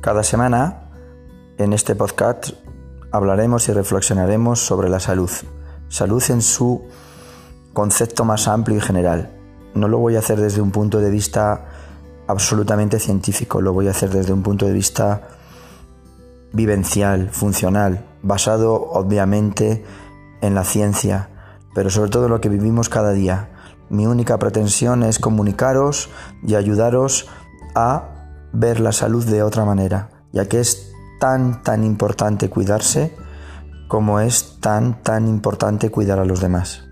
Cada semana en este podcast hablaremos y reflexionaremos sobre la salud. Salud en su concepto más amplio y general. No lo voy a hacer desde un punto de vista absolutamente científico, lo voy a hacer desde un punto de vista vivencial, funcional, basado obviamente en la ciencia, pero sobre todo en lo que vivimos cada día. Mi única pretensión es comunicaros y ayudaros a ver la salud de otra manera, ya que es tan, tan importante cuidarse como es tan, tan importante cuidar a los demás.